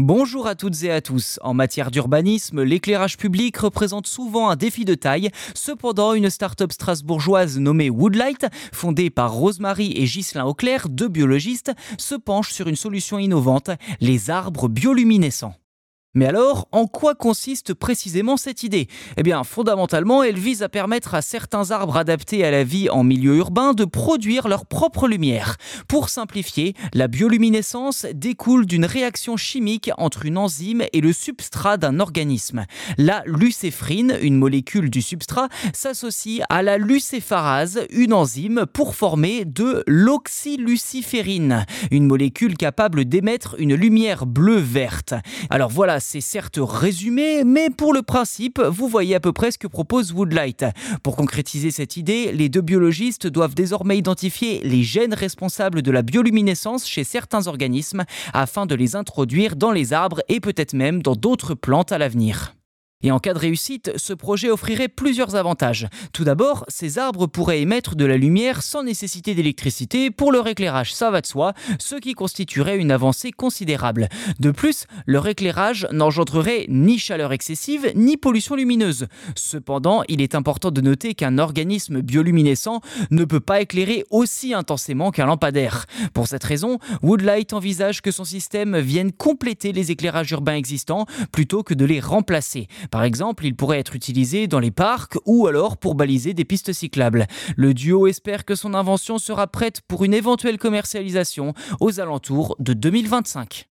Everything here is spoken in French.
Bonjour à toutes et à tous. En matière d'urbanisme, l'éclairage public représente souvent un défi de taille. Cependant, une start-up strasbourgeoise nommée Woodlight, fondée par Rosemary et Ghislain Auclair, deux biologistes, se penche sur une solution innovante, les arbres bioluminescents. Mais alors, en quoi consiste précisément cette idée? Eh bien, fondamentalement, elle vise à permettre à certains arbres adaptés à la vie en milieu urbain de produire leur propre lumière. Pour simplifier, la bioluminescence découle d'une réaction chimique entre une enzyme et le substrat d'un organisme. La lucéphrine, une molécule du substrat, s'associe à la lucépharase, une enzyme, pour former de l'oxyluciférine, une molécule capable d'émettre une lumière bleue-verte. Alors voilà, c'est certes résumé, mais pour le principe, vous voyez à peu près ce que propose Woodlight. Pour concrétiser cette idée, les deux biologistes doivent désormais identifier les gènes responsables de la bioluminescence chez certains organismes afin de les introduire dans les arbres et peut-être même dans d'autres plantes à l'avenir. Et en cas de réussite, ce projet offrirait plusieurs avantages. Tout d'abord, ces arbres pourraient émettre de la lumière sans nécessité d'électricité pour leur éclairage, ça va de soi, ce qui constituerait une avancée considérable. De plus, leur éclairage n'engendrerait ni chaleur excessive ni pollution lumineuse. Cependant, il est important de noter qu'un organisme bioluminescent ne peut pas éclairer aussi intensément qu'un lampadaire. Pour cette raison, Woodlight envisage que son système vienne compléter les éclairages urbains existants plutôt que de les remplacer. Par exemple, il pourrait être utilisé dans les parcs ou alors pour baliser des pistes cyclables. Le duo espère que son invention sera prête pour une éventuelle commercialisation aux alentours de 2025.